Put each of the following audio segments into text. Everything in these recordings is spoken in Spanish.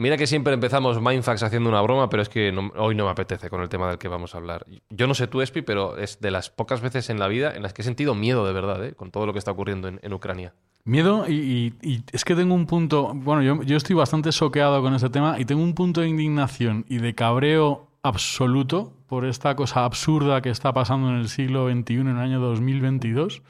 Mira que siempre empezamos Mindfax haciendo una broma, pero es que hoy no me apetece con el tema del que vamos a hablar. Yo no sé tú, Espi, pero es de las pocas veces en la vida en las que he sentido miedo de verdad, ¿eh? con todo lo que está ocurriendo en, Ucrania. Miedo y, es que tengo un punto, bueno, yo, estoy bastante soqueado con ese tema y tengo un punto de indignación y de cabreo absoluto por esta cosa absurda que está pasando en el siglo XXI, en el año 2022,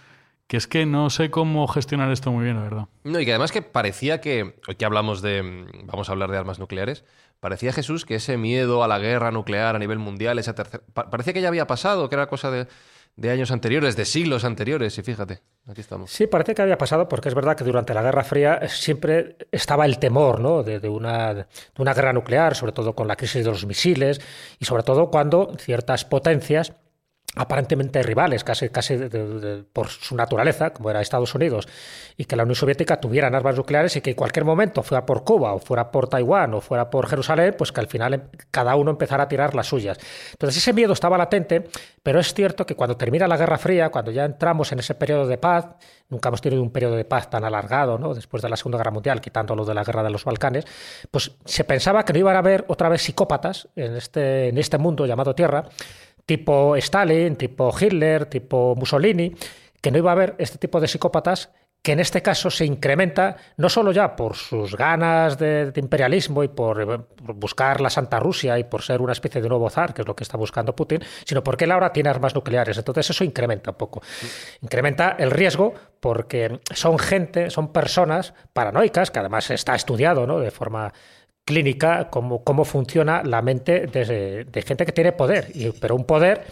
que es que no sé cómo gestionar esto muy bien, la verdad. No, y que además que parecía que, hoy que hablamos de, vamos a hablar de armas nucleares, parecía Jesús que ese miedo a la guerra nuclear a nivel mundial, esa tercera, pa- parecía que ya había pasado, que era cosa de, de años anteriores, de siglos anteriores, y fíjate, aquí estamos. Sí, parece que había pasado porque es verdad que durante la Guerra Fría siempre estaba el temor ¿no? de, de una, de una guerra nuclear, sobre todo con la crisis de los misiles y sobre todo cuando ciertas potencias aparentemente rivales, casi, casi por su naturaleza, como era Estados Unidos, y que la Unión Soviética tuvieran armas nucleares y que en cualquier momento, fuera por Cuba o fuera por Taiwán o fuera por Jerusalén, pues que al final em- cada uno empezara a tirar las suyas. Entonces ese miedo estaba latente, pero es cierto que cuando termina la Guerra Fría, cuando ya entramos en ese periodo de paz, nunca hemos tenido un periodo de paz tan alargado, ¿no? después de la Segunda Guerra Mundial, quitando lo de la Guerra de los Balcanes, pues se pensaba que no iban a haber otra vez psicópatas en este, en este mundo llamado Tierra, tipo Stalin, tipo Hitler, tipo Mussolini, que no iba a haber este tipo de psicópatas que en este caso se incrementa no solo ya por sus ganas de, imperialismo y por, eh, por buscar la Santa Rusia y por ser una especie de nuevo zar, que es lo que está buscando Putin, sino porque él ahora tiene armas nucleares. Entonces eso incrementa un poco. Incrementa el riesgo porque son gente, son personas paranoicas, que además está estudiado ¿no? de forma clínica cómo, cómo funciona la mente de, de gente que tiene poder, y, pero un poder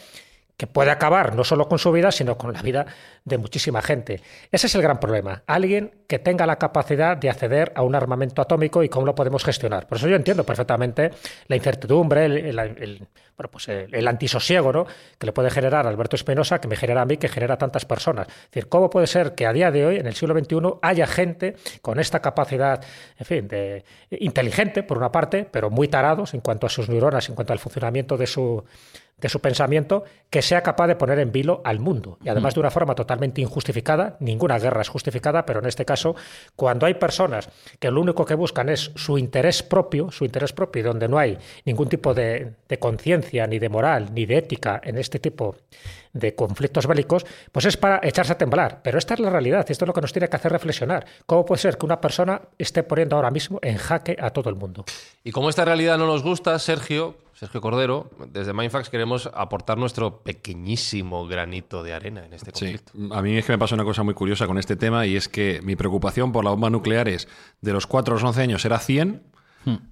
que puede acabar no solo con su vida, sino con la vida de muchísima gente. Ese es el gran problema. Alguien que tenga la capacidad de acceder a un armamento atómico y cómo lo podemos gestionar. Por eso yo entiendo perfectamente la incertidumbre, el, bueno, pues el, antisosiego ¿no? que le puede generar Alberto Espinosa, que me genera a mí, que genera a tantas personas. Es decir, ¿cómo puede ser que a día de hoy, en el siglo XXI, haya gente con esta capacidad, en fin, de, inteligente, por una parte, pero muy tarados en cuanto a sus neuronas, en cuanto al funcionamiento de su de su pensamiento que sea capaz de poner en vilo al mundo. Y además de una forma totalmente injustificada, ninguna guerra es justificada, pero en este caso, cuando hay personas que lo único que buscan es su interés propio, su interés propio, y donde no hay ningún tipo de, de conciencia, ni de moral, ni de ética en este tipo de conflictos bélicos, pues es para echarse a temblar. Pero esta es la realidad, esto es lo que nos tiene que hacer reflexionar. ¿Cómo puede ser que una persona esté poniendo ahora mismo en jaque a todo el mundo? Y como esta realidad no nos gusta, Sergio, Sergio Cordero, desde Mindfax queremos aportar nuestro pequeñísimo granito de arena en este Sí, conflicto. a mí es que me pasa una cosa muy curiosa con este tema y es que mi preocupación por la bomba nuclear es de los 4 a los 11 años era 100,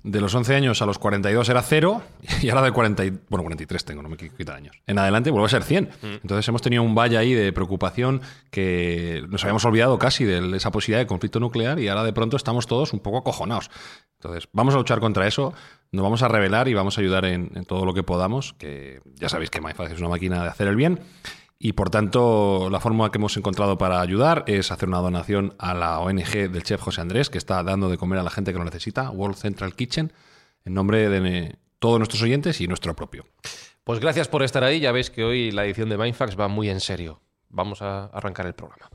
de los 11 años a los 42 era 0 y ahora de 40, y- bueno, 43 tengo, no me quiero quitar años. En adelante vuelve a ser 100. Entonces hemos tenido un valle ahí de preocupación que nos habíamos olvidado casi de esa posibilidad de conflicto nuclear y ahora de pronto estamos todos un poco acojonados. Entonces, vamos a luchar contra eso, nos vamos a revelar y vamos a ayudar en, todo lo que podamos, que ya sabéis que MyFax es una máquina de hacer el bien. Y por tanto, la forma que hemos encontrado para ayudar es hacer una donación a la ONG del chef José Andrés, que está dando de comer a la gente que lo necesita, World Central Kitchen, en nombre de todos nuestros oyentes y nuestro propio. Pues gracias por estar ahí. Ya veis que hoy la edición de Mindfax va muy en serio. Vamos a arrancar el programa.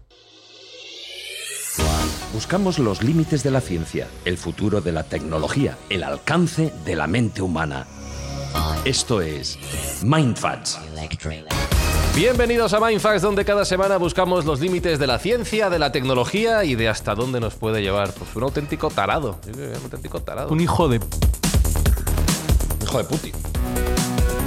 Buscamos los límites de la ciencia, el futuro de la tecnología, el alcance de la mente humana. Esto es Mindfats. Bienvenidos a Mindfax, donde cada semana buscamos los límites de la ciencia, de la tecnología y de hasta dónde nos puede llevar. Pues un auténtico tarado. Un auténtico tarado. Un hijo de... Hijo de Putin.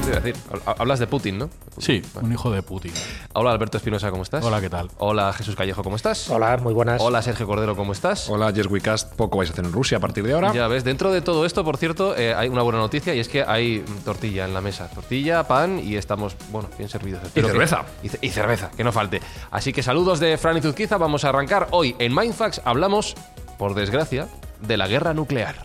Te iba a decir, ha- hablas de Putin, ¿no? Sí, un hijo de Putin. Hola Alberto Espinosa, ¿cómo estás? Hola, ¿qué tal? Hola Jesús Callejo, ¿cómo estás? Hola, muy buenas. Hola Sergio Cordero, ¿cómo estás? Hola, Yes We Cast. Poco vais a hacer en Rusia a partir de ahora. Ya ves, dentro de todo esto, por cierto, eh, hay una buena noticia y es que hay tortilla en la mesa. Tortilla, pan y estamos, bueno, bien servidos. Espero que- cerveza. y, ce- y cerveza, que no falte. Así que saludos de Fran y Zuzquiza. Vamos a arrancar. Hoy en Mindfax hablamos por desgracia, de la guerra nuclear.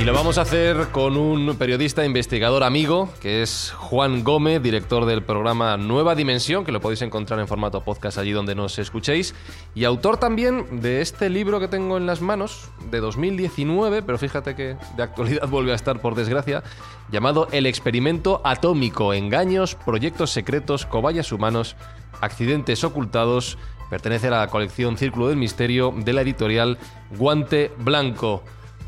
Y lo vamos a hacer con un periodista investigador amigo, que es Juan Gómez, director del programa Nueva Dimensión, que lo podéis encontrar en formato podcast allí donde nos escuchéis, y autor también de este libro que tengo en las manos, de 2019, pero fíjate que de actualidad vuelve a estar por desgracia, llamado El experimento atómico, engaños, proyectos secretos, cobayas humanos, accidentes ocultados, pertenece a la colección Círculo del Misterio de la editorial Guante Blanco.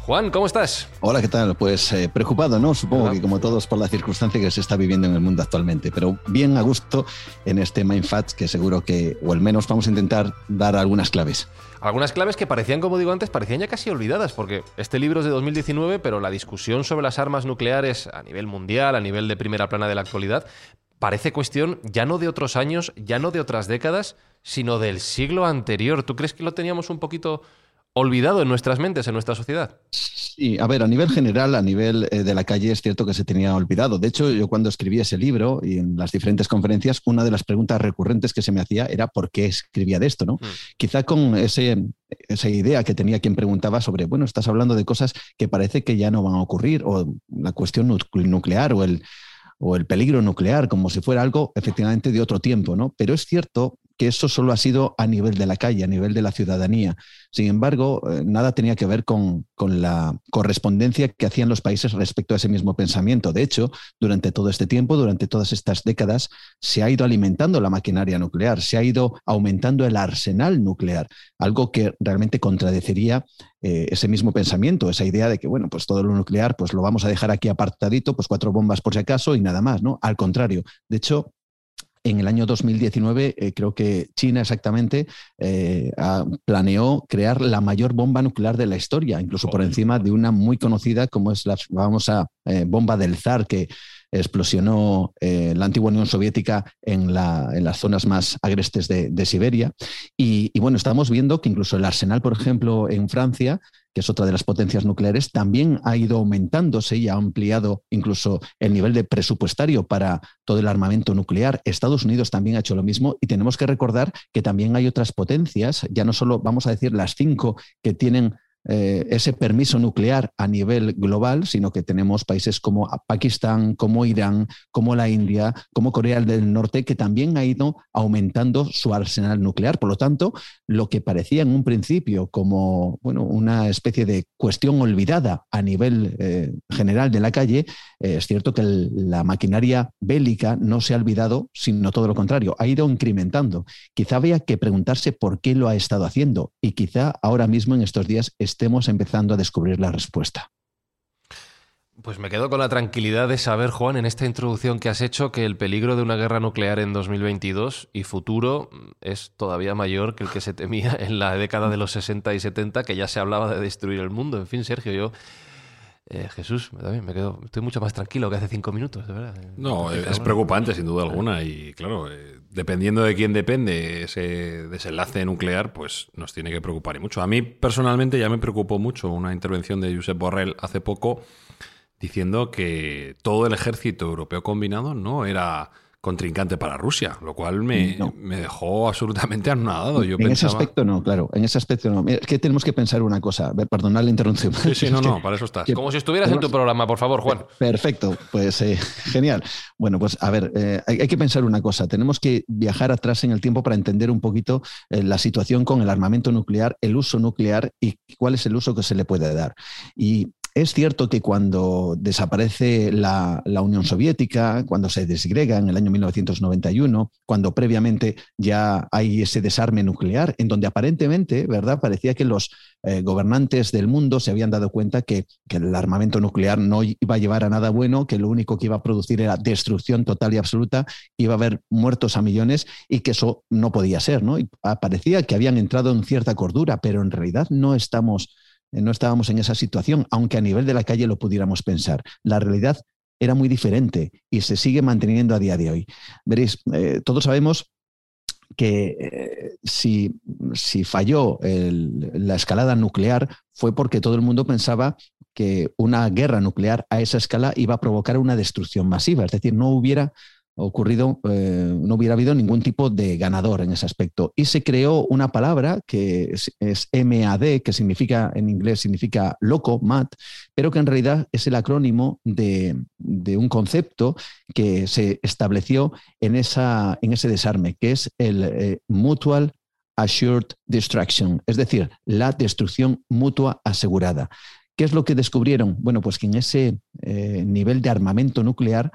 Juan, ¿cómo estás? Hola, ¿qué tal? Pues eh, preocupado, ¿no? Supongo ¿Verdad? que como todos por la circunstancia que se está viviendo en el mundo actualmente, pero bien a gusto en este Mindfacts que seguro que, o al menos vamos a intentar dar algunas claves. Algunas claves que parecían, como digo antes, parecían ya casi olvidadas, porque este libro es de 2019, pero la discusión sobre las armas nucleares a nivel mundial, a nivel de primera plana de la actualidad, parece cuestión ya no de otros años, ya no de otras décadas, sino del siglo anterior. ¿Tú crees que lo teníamos un poquito olvidado en nuestras mentes, en nuestra sociedad? Sí, a ver, a nivel general, a nivel eh, de la calle, es cierto que se tenía olvidado. De hecho, yo cuando escribí ese libro y en las diferentes conferencias, una de las preguntas recurrentes que se me hacía era por qué escribía de esto, ¿no? Quizá con ese, esa idea que tenía quien preguntaba sobre, bueno, estás hablando de cosas que parece que ya no van a ocurrir, o la cuestión nu- nuclear o el, o el peligro nuclear, como si fuera algo efectivamente de otro tiempo, ¿no? Pero es cierto que eso solo ha sido a nivel de la calle, a nivel de la ciudadanía. Sin embargo, eh, nada tenía que ver con, con la correspondencia que hacían los países respecto a ese mismo pensamiento. De hecho, durante todo este tiempo, durante todas estas décadas, se ha ido alimentando la maquinaria nuclear, se ha ido aumentando el arsenal nuclear, algo que realmente contradeciría eh, ese mismo pensamiento, esa idea de que, bueno, pues todo lo nuclear, pues lo vamos a dejar aquí apartadito, pues cuatro bombas por si acaso y nada más, ¿no? Al contrario, de hecho, en el año 2019, eh, creo que China exactamente eh, planeó crear la mayor bomba nuclear de la historia, incluso por encima de una muy conocida como es la famosa eh, bomba del zar que explosionó la antigua Unión Soviética en, la- en las zonas más agrestes de, de Siberia. Y, y bueno, estamos viendo que incluso el arsenal, por ejemplo, en Francia, que es otra de las potencias nucleares, también ha ido aumentándose y ha ampliado incluso el nivel de presupuestario para todo el armamento nuclear. Estados Unidos también ha hecho lo mismo y tenemos que recordar que también hay otras potencias, ya no solo vamos a decir las cinco que tienen eh, ese permiso nuclear a nivel global, sino que tenemos países como Pakistán, como Irán, como la India, como Corea del Norte, que también ha ido aumentando su arsenal nuclear. Por lo tanto, lo que parecía en un principio como bueno, una especie de cuestión olvidada a nivel eh, general de la calle, eh, es cierto que la maquinaria bélica no se ha olvidado, sino todo lo contrario, ha ido incrementando. Quizá había que preguntarse por qué lo ha estado haciendo y quizá ahora mismo en estos días estemos empezando a descubrir la respuesta. Pues me quedo con la tranquilidad de saber, Juan, en esta introducción que has hecho, que el peligro de una guerra nuclear en 2022 y futuro es todavía mayor que el que se temía en la década de los 60 y 70, que ya se hablaba de destruir el mundo. En fin, Sergio, yo... eh, Jesús, también me quedo, estoy mucho más tranquilo que hace cinco minutos, de verdad. No, es preocupante sin duda alguna y claro, eh, dependiendo de quién depende ese desenlace nuclear, pues nos tiene que preocupar y mucho. A mí personalmente ya me preocupó mucho una intervención de Josep Borrell hace poco diciendo que todo el ejército europeo combinado no era contrincante para Rusia, lo cual me, No. me dejó absolutamente anonadado. Yo en ese aspecto no, claro, en ese aspecto no. Mira, Es que tenemos que pensar una cosa, perdonad la interrupción. Sí, sí, no, no, para eso estás. que- Como si estuvieras en tu programa, por favor, Juan. Perfecto, pues eh, genial. Bueno, pues a ver, eh, hay, hay que pensar una cosa. Tenemos que viajar atrás en el tiempo para entender un poquito eh, la situación con el armamento nuclear, el uso nuclear y cuál es el uso que se le puede dar. Y es cierto que cuando desaparece la, Unión Soviética, cuando se desgrega en el año 1991, cuando previamente ya hay ese desarme nuclear, en donde aparentemente, ¿verdad?, parecía que los eh, gobernantes del mundo se habían dado cuenta que, el armamento nuclear no iba a llevar a nada bueno, que lo único que iba a producir era destrucción total y absoluta, iba a haber muertos a millones y que eso no podía ser, ¿no? Y parecía que habían entrado en cierta cordura, pero en realidad no estamos no estábamos en esa situación, aunque a nivel de la calle lo pudiéramos pensar. La realidad era muy diferente y se sigue manteniendo a día de hoy. Veréis, eh, todos sabemos que eh, si, falló la escalada nuclear fue porque todo el mundo pensaba que una guerra nuclear a esa escala iba a provocar una destrucción masiva, es decir, no hubiera ocurrido, eh, no hubiera habido ningún tipo de ganador en ese aspecto. Y se creó una palabra que es, MAD, que significa en inglés significa loco, mad, pero que en realidad es el acrónimo de, un concepto que se estableció en, esa, en ese desarme, que es el eh, Mutual Assured Destruction, es decir, la destrucción mutua asegurada. ¿Qué es lo que descubrieron? Bueno, pues que en ese eh, nivel de armamento nuclear,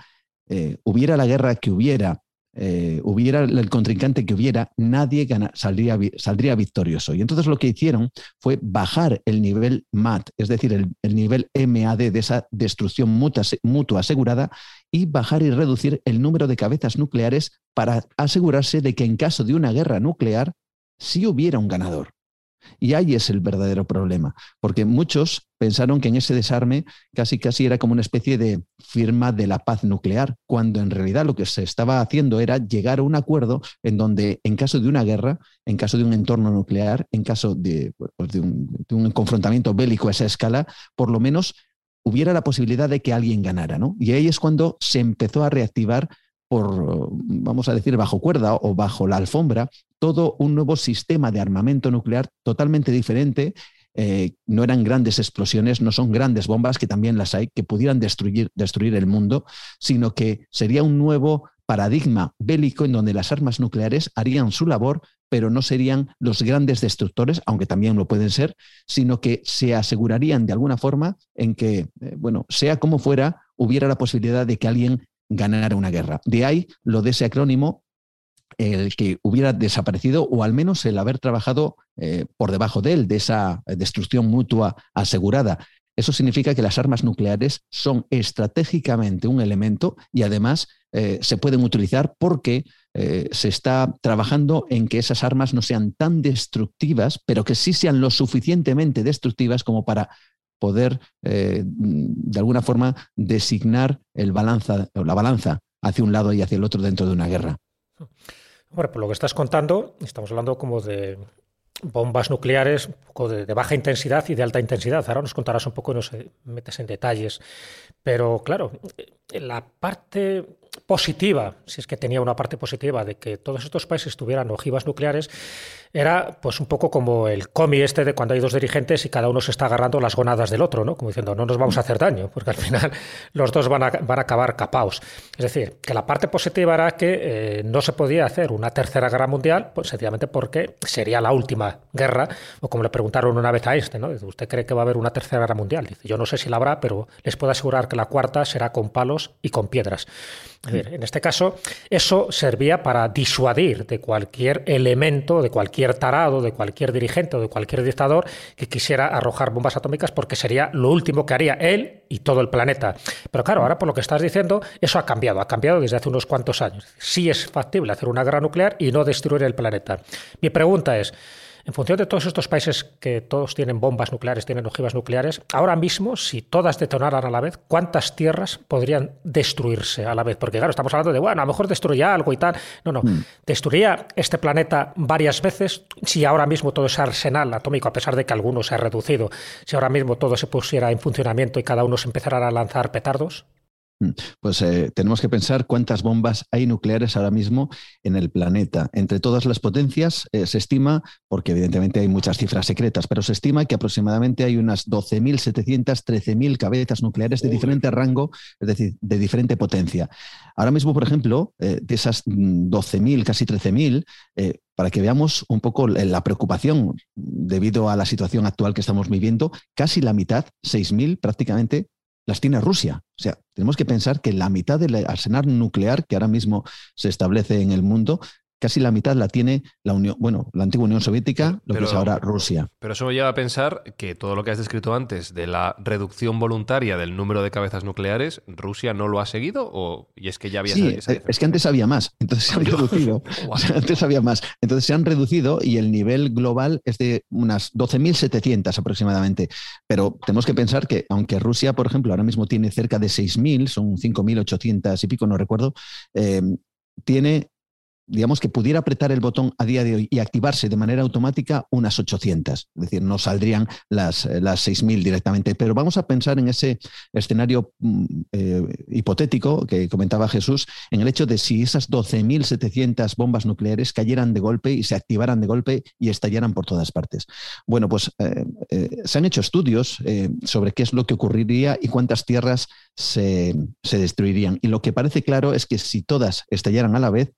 eh, hubiera la guerra que hubiera, eh, hubiera el contrincante que hubiera, nadie saldría, victorioso. Y entonces lo que hicieron fue bajar el nivel MAT, es decir, el, nivel MAD de esa destrucción mutua, mutua asegurada, y bajar y reducir el número de cabezas nucleares para asegurarse de que en caso de una guerra nuclear sí hubiera un ganador. Y ahí es el verdadero problema, porque muchos pensaron que en ese desarme casi casi era como una especie de firma de la paz nuclear, cuando en realidad lo que se estaba haciendo era llegar a un acuerdo en donde en caso de una guerra, en caso de un entorno nuclear, en caso de, pues, un, un, confrontamiento bélico a esa escala, por lo menos hubiera la posibilidad de que alguien ganara. ¿no? Y ahí es cuando se empezó a reactivar por, vamos a decir, bajo cuerda o bajo la alfombra, todo un nuevo sistema de armamento nuclear totalmente diferente. Eh, no eran grandes explosiones, no son grandes bombas, que también las hay, que pudieran destruir, destruir el mundo, sino que sería un nuevo paradigma bélico en donde las armas nucleares harían su labor, pero no serían los grandes destructores, aunque también lo pueden ser, sino que se asegurarían de alguna forma en que, eh, bueno, sea como fuera, hubiera la posibilidad de que alguien ganar una guerra. De ahí lo de ese acrónimo, el que hubiera desaparecido o al menos el haber trabajado eh, por debajo de él, de esa destrucción mutua asegurada. Eso significa que las armas nucleares son estratégicamente un elemento y además eh, se pueden utilizar porque eh, se está trabajando en que esas armas no sean tan destructivas, pero que sí sean lo suficientemente destructivas como para poder, eh, de alguna forma, designar el balanza, la balanza hacia un lado y hacia el otro dentro de una guerra. Bueno, por lo que estás contando, estamos hablando como de bombas nucleares de, de, baja intensidad y de alta intensidad. Ahora nos contarás un poco y nos metes en detalles. Pero claro, la parte positiva, si es que tenía una parte positiva de que todos estos países tuvieran ojivas nucleares, era pues un poco como el cómic este de cuando hay dos dirigentes y cada uno se está agarrando las gonadas del otro, ¿no? Como diciendo, no nos vamos a hacer daño, porque al final los dos van a, van a acabar capaos. Es decir, que la parte positiva era que eh, no se podía hacer una tercera guerra mundial, pues sencillamente porque sería la última guerra, o como le preguntaron una vez a este, ¿no? ¿usted cree que va a haber una tercera guerra mundial? Dice, yo no sé si la habrá, pero les puedo asegurar que la cuarta será con palos y con piedras. En este caso, eso servía para disuadir de cualquier elemento, de cualquier tarado, de cualquier dirigente o de cualquier dictador que quisiera arrojar bombas atómicas porque sería lo último que haría él y todo el planeta. Pero claro, ahora por lo que estás diciendo, eso ha cambiado, ha cambiado desde hace unos cuantos años. Sí es factible hacer una guerra nuclear y no destruir el planeta. Mi pregunta es, en función de todos estos países que todos tienen bombas nucleares, tienen ojivas nucleares, ahora mismo, si todas detonaran a la vez, ¿cuántas tierras podrían destruirse a la vez? Porque claro, estamos hablando de, bueno, a lo mejor destruiría algo y tal. No, no, mm. destruiría este planeta varias veces si ahora mismo todo ese arsenal atómico, a pesar de que algunos se ha reducido, si ahora mismo todo se pusiera en funcionamiento y cada uno se empezara a lanzar petardos. Mm, pues eh, tenemos que pensar cuántas bombas hay nucleares ahora mismo en el planeta. Entre todas las potencias eh, se estima, porque evidentemente hay muchas cifras secretas, pero se estima que aproximadamente hay unas 12.700, 13.000 cabezas nucleares de diferente rango, es decir, de diferente potencia. Ahora mismo, por ejemplo, eh, de esas 12.000, mm, casi 13.000, para que veamos un poco la preocupación debido a la situación actual que estamos viviendo, casi la mitad, 6.000 prácticamente, las tiene Rusia. O sea, tenemos que pensar que la mitad del arsenal nuclear que ahora mismo se establece en el mundo casi la mitad la tiene la Unión, bueno, la antigua Unión Soviética, lo que es ahora Rusia. Pero eso me lleva a pensar que todo lo que has descrito antes de la reducción voluntaria del número de cabezas nucleares, ¿Rusia no lo ha seguido? O, y es que ya había Sí, es que antes había más, entonces se han reducido. antes había más, entonces se han reducido y el nivel global es de unas 12.700 aproximadamente. Pero tenemos que pensar que, aunque Rusia, por ejemplo, ahora mismo tiene cerca de 6.000, son 5.800 y pico, no recuerdo, eh, tiene digamos que pudiera apretar el botón a día de hoy y activarse de manera automática unas 800. Es decir, no saldrían las, eh, las 6.000 directamente. Pero vamos a pensar en ese escenario mm, eh, hipotético que comentaba Jesús, en el hecho de si esas 12.700 bombas nucleares cayeran de golpe y se activaran de golpe y estallaran por todas partes. Bueno, pues eh, se han hecho estudios sobre qué es lo que ocurriría y cuántas tierras se, se destruirían. Y lo que parece claro es que si todas estallaran a la vez,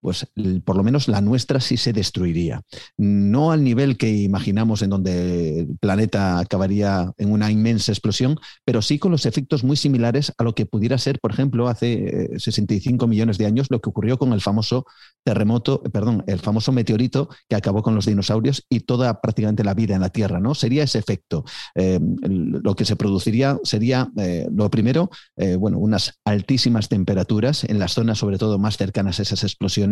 pues por lo menos la nuestra sí se destruiría. No al nivel que imaginamos en donde el planeta acabaría en una inmensa explosión, pero sí con los efectos muy similares a lo que pudiera ser, por ejemplo, hace 65 eh, millones de años, lo que ocurrió con el famoso terremoto, eh, perdón, el famoso meteorito que acabó con los dinosaurios y toda prácticamente la vida en la Tierra, ¿no? Sería ese efecto. Eh, lo que se produciría sería, lo primero, bueno, unas altísimas temperaturas en las zonas sobre todo más cercanas a esas explosiones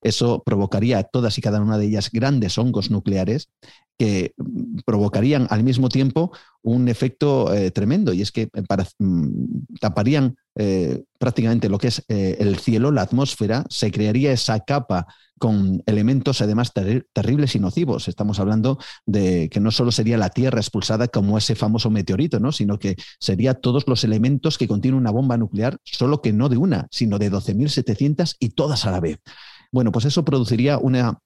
eso provocaría todas y cada una de ellas grandes hongos nucleares que mm, provocarían al mismo tiempo un efecto eh, tremendo. Y es que eh, mm, taparían eh, prácticamente lo que es el cielo, la atmósfera, se crearía esa capa con elementos además terribles y nocivos. Estamos hablando de que no solo sería la Tierra expulsada como ese famoso meteorito, ¿no? sino que sería todos los elementos que contiene una bomba nuclear, solo que no de una, sino de 12.700 y todas a la vez. Bueno, pues eso produciría una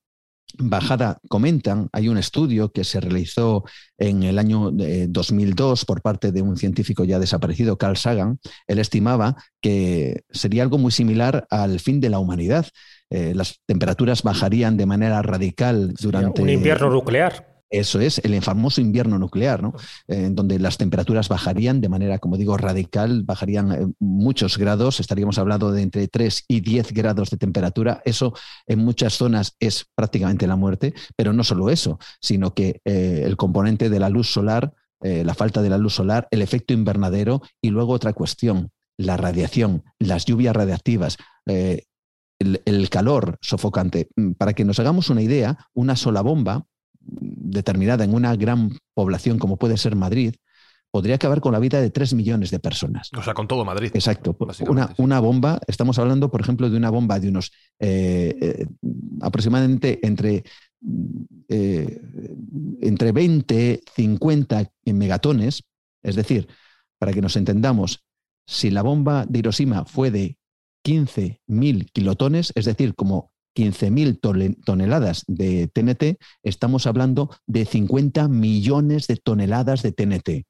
bajada, comentan, hay un estudio que se realizó en el año 2002 por parte de un científico ya desaparecido, Carl Sagan, él estimaba que sería algo muy similar al fin de la humanidad. Eh, las temperaturas bajarían de manera radical durante... Un invierno nuclear. Eso es el famoso invierno nuclear, ¿no? en donde las temperaturas bajarían de manera, como digo, radical, bajarían eh, muchos grados, estaríamos hablando de entre 3 y 10 grados de temperatura. Eso en muchas zonas es prácticamente la muerte, pero no solo eso, sino que eh, el componente de la luz solar, eh, la falta de la luz solar, el efecto invernadero y luego otra cuestión, la radiación, las lluvias radiactivas. el calor sofocante. Mm, para que nos hagamos una idea, una sola bomba determinada en una gran población como puede ser Madrid, podría acabar con la vida de 3 millones de personas. O sea, con todo Madrid. Exacto. Una, una, bomba, estamos hablando, por ejemplo, de una bomba de unos eh, eh, aproximadamente entre, eh, entre 20, 50 megatones, es decir, para que nos entendamos, si la bomba de Hiroshima fue de 15.000 kilotones, es decir, como 15.000 toneladas de TNT, estamos hablando de 50 millones de toneladas de TNT.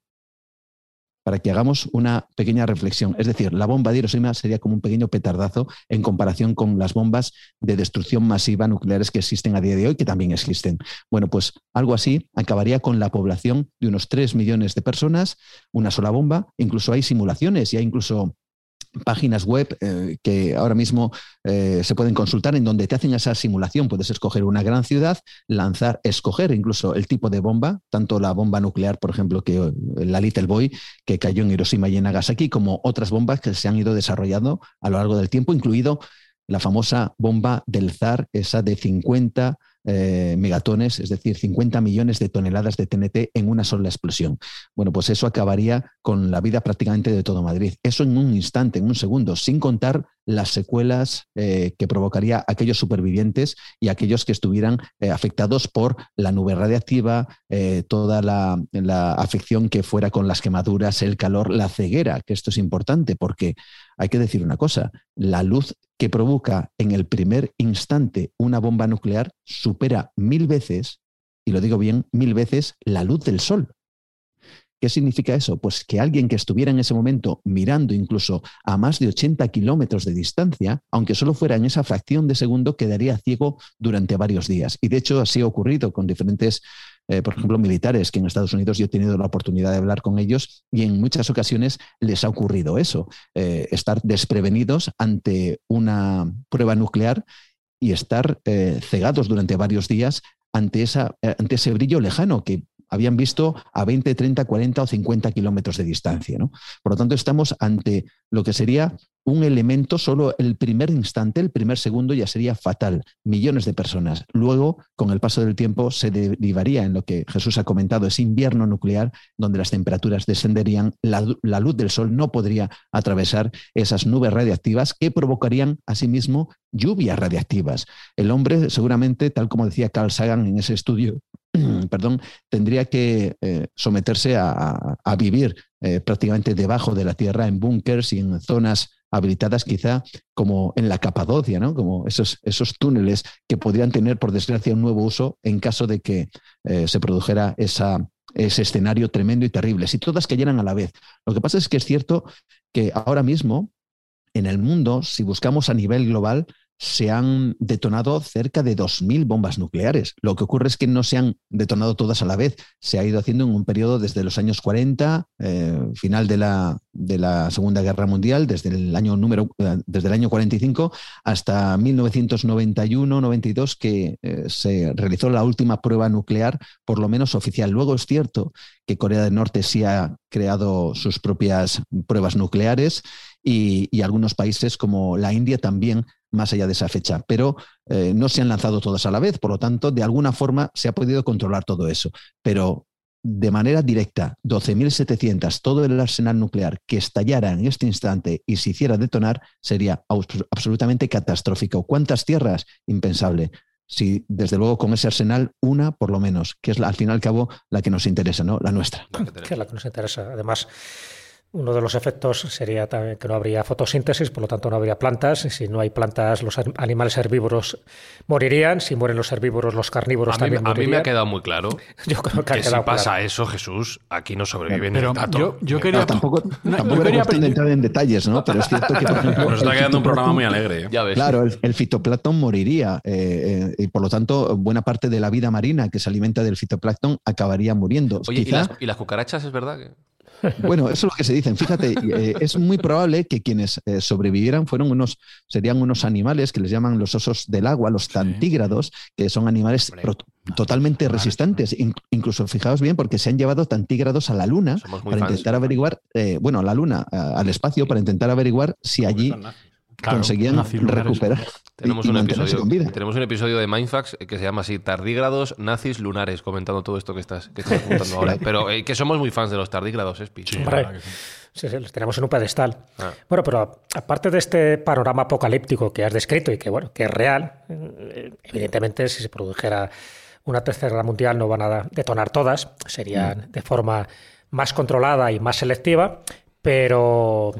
Para que hagamos una pequeña reflexión. Es decir, la bomba de Hiroshima sería como un pequeño petardazo en comparación con las bombas de destrucción masiva nucleares que existen a día de hoy, que también existen. Bueno, pues algo así acabaría con la población de unos 3 millones de personas, una sola bomba. Incluso hay simulaciones y hay incluso páginas web eh, que ahora mismo eh, se pueden consultar en donde te hacen esa simulación. Puedes escoger una gran ciudad, lanzar, escoger incluso el tipo de bomba, tanto la bomba nuclear, por ejemplo, que eh, la Little Boy, que cayó en Hiroshima y en Nagasaki, como otras bombas que se han ido desarrollando a lo largo del tiempo, incluido la famosa bomba del zar, esa de 50 eh, megatones, es decir, 50 millones de toneladas de TNT en una sola explosión. Bueno, pues eso acabaría con la vida prácticamente de todo Madrid. Eso en un instante, en un segundo, sin contar las secuelas eh, que provocaría aquellos supervivientes y aquellos que estuvieran eh, afectados por la nube radiactiva, toda la, la afección que fuera con las quemaduras, el calor, la ceguera, que esto es importante porque hay que decir una cosa, la luz que provoca en el primer instante una bomba nuclear supera mil veces, y lo digo bien, mil veces la luz del sol. ¿Qué significa eso? Pues que alguien que estuviera en ese momento mirando incluso a más de 80 kilómetros de distancia, aunque solo fuera en esa fracción de segundo, quedaría ciego durante varios días. Y de hecho así ha ocurrido con diferentes eh, por ejemplo, militares que en Estados Unidos yo he tenido la oportunidad de hablar con ellos y en muchas ocasiones les ha ocurrido eso, eh, estar desprevenidos ante una prueba nuclear y estar eh, cegados durante varios días ante, esa, ante ese brillo lejano que habían visto a 20, 30, 40 o 50 kilómetros de distancia. ¿no? Por lo tanto, estamos ante lo que sería un elemento, solo el primer instante, el primer segundo ya sería fatal. Millones de personas. Luego, con el paso del tiempo, se derivaría en lo que Jesús ha comentado, ese invierno nuclear, donde las temperaturas descenderían, la, la luz del sol no podría atravesar esas nubes radiactivas que provocarían asimismo lluvias radiactivas. El hombre, seguramente, tal como decía Carl Sagan en ese estudio perdón, tendría que eh, someterse a, vivir eh, prácticamente debajo de la tierra en búnkers y en zonas habilitadas quizá como en la Capadocia, ¿no? como esos, esos túneles que podrían tener, por desgracia, un nuevo uso en caso de que eh, se produjera esa, ese escenario tremendo y terrible, si todas cayeran a la vez. Lo que pasa es que es cierto que ahora mismo en el mundo, si buscamos a nivel global, se han detonado cerca de 2.000 bombas nucleares. Lo que ocurre es que no se han detonado todas a la vez. Se ha ido haciendo en un periodo desde los años 40, eh, final de la, de la, Segunda Guerra Mundial, desde el año número, eh, desde el año 45 hasta 1991-92, que eh, se realizó la última prueba nuclear, por lo menos oficial. Luego es cierto que Corea del Norte sí ha creado sus propias pruebas nucleares y, y algunos países como la India también más allá de esa fecha, pero eh, no se han lanzado todas a la vez, por lo tanto, de alguna forma se ha podido controlar todo eso, pero de manera directa, 12.700, todo el arsenal nuclear que estallara en este instante y se hiciera detonar, sería absolutamente catastrófico. ¿Cuántas tierras? Impensable. Si, desde luego, con ese arsenal, una por lo menos, que es al fin y al cabo la que nos interesa, ¿no? La nuestra. Que es la que nos interesa. Además, uno de los efectos sería también que no habría fotosíntesis, por lo tanto no habría plantas. Si no hay plantas, los animales herbívoros morirían. Si mueren los herbívoros, los carnívoros también morirían. A mí me ha quedado muy claro yo creo que, si pasa eso, Jesús, aquí no sobreviven pero, Yo, yo quería... tampoco, tampoco quería entrar en detalles, ¿no? Pero es cierto que, por ejemplo... Nos está quedando un programa muy alegre. ¿eh? Ya ves. Claro, el, el fitoplancton moriría eh, eh, y por lo tanto buena parte de la vida marina que se alimenta del fitoplancton acabaría muriendo. Oye, ¿y, las, ¿y las cucarachas es verdad que...? Bueno, eso es lo que se dicen. Fíjate, eh, es muy probable que quienes eh, sobrevivieran fueron unos, serían unos animales que les llaman los osos del agua, los tantígrados, que son animales totalmente resistentes. incluso, fijaos bien, porque se han llevado tantígrados a la Luna para intentar averiguar, eh, bueno, a la Luna, al espacio, para intentar averiguar si allí conseguían recuperar. Tenemos, un episodio, tenemos un episodio de Mindfax que se llama así, Tardígrados Nazis Lunares, comentando todo esto que estás, que contando ahora. Pero eh, que somos muy fans de los tardígrados, Espi. Sí, sí. los tenemos en un pedestal. Ah. Bueno, pero aparte de este panorama apocalíptico que has descrito y que, bueno, que es real, eh, evidentemente si se produjera una tercera guerra mundial no van a detonar todas, serían mm. de forma más controlada y más selectiva, pero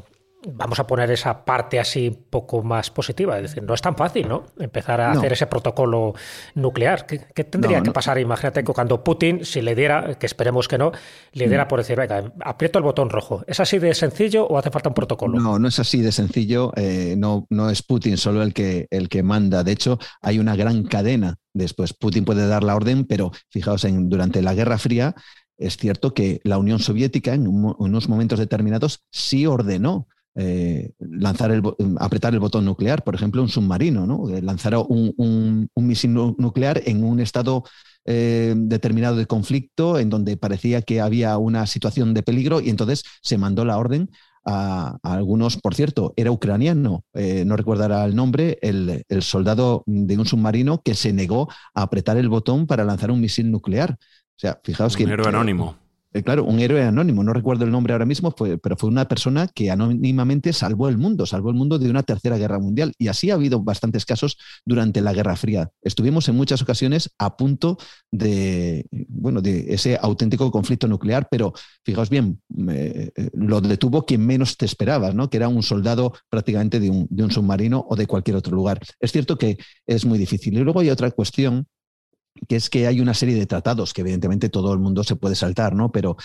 vamos a poner esa parte así un poco más positiva. Es decir, no es tan fácil, ¿no? Empezar a hacer ese protocolo nuclear. ¿Qué, tendría que pasar? Imagínate que cuando Putin, si le diera, que esperemos que no, le diera mm. por decir, venga, aprieto el botón rojo. ¿Es así de sencillo o hace falta un protocolo? No, no es así de sencillo. Eh, no, no es Putin solo el que, el que manda. De hecho, hay una gran cadena. Después, Putin puede dar la orden, pero fijaos, en, durante la Guerra Fría, es cierto que la Unión Soviética en unos momentos determinados sí ordenó eh, lanzar el, apretar el botón nuclear, por ejemplo, un submarino, ¿no? Eh, lanzar un, misil nuclear en un estado eh, determinado de conflicto, en donde parecía que había una situación de peligro, y entonces se mandó la orden a, algunos, por cierto, era ucraniano, no recordará el nombre, el, el, soldado de un submarino que se negó a apretar el botón para lanzar un misil nuclear. O sea, fijaos un que... Héroe anónimo. Eh, claro, un héroe anónimo, no recuerdo el nombre ahora mismo, pero fue una persona que anónimamente salvó el mundo, salvó el mundo de una tercera guerra mundial. Y así ha habido bastantes casos durante la Guerra Fría. Estuvimos en muchas ocasiones a punto de, bueno, de ese auténtico conflicto nuclear, pero fijaos bien, eh, lo detuvo quien menos te esperabas, ¿no? que era un soldado prácticamente de un, de un submarino o de cualquier otro lugar. Es cierto que es muy difícil. Y luego hay otra cuestión que es que hay una serie de tratados que evidentemente todo el mundo se puede saltar, ¿no? Pero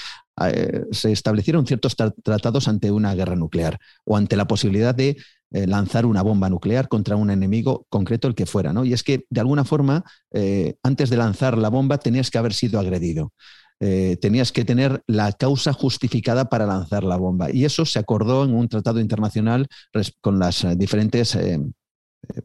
eh, se establecieron ciertos tratados ante una guerra nuclear o ante la posibilidad de eh, lanzar una bomba nuclear contra un enemigo concreto, el que fuera. ¿no? Y es que, de alguna forma, eh, antes de lanzar la bomba tenías que haber sido agredido. tenías que tener la causa justificada para lanzar la bomba. Y eso se acordó en un tratado internacional con las diferentes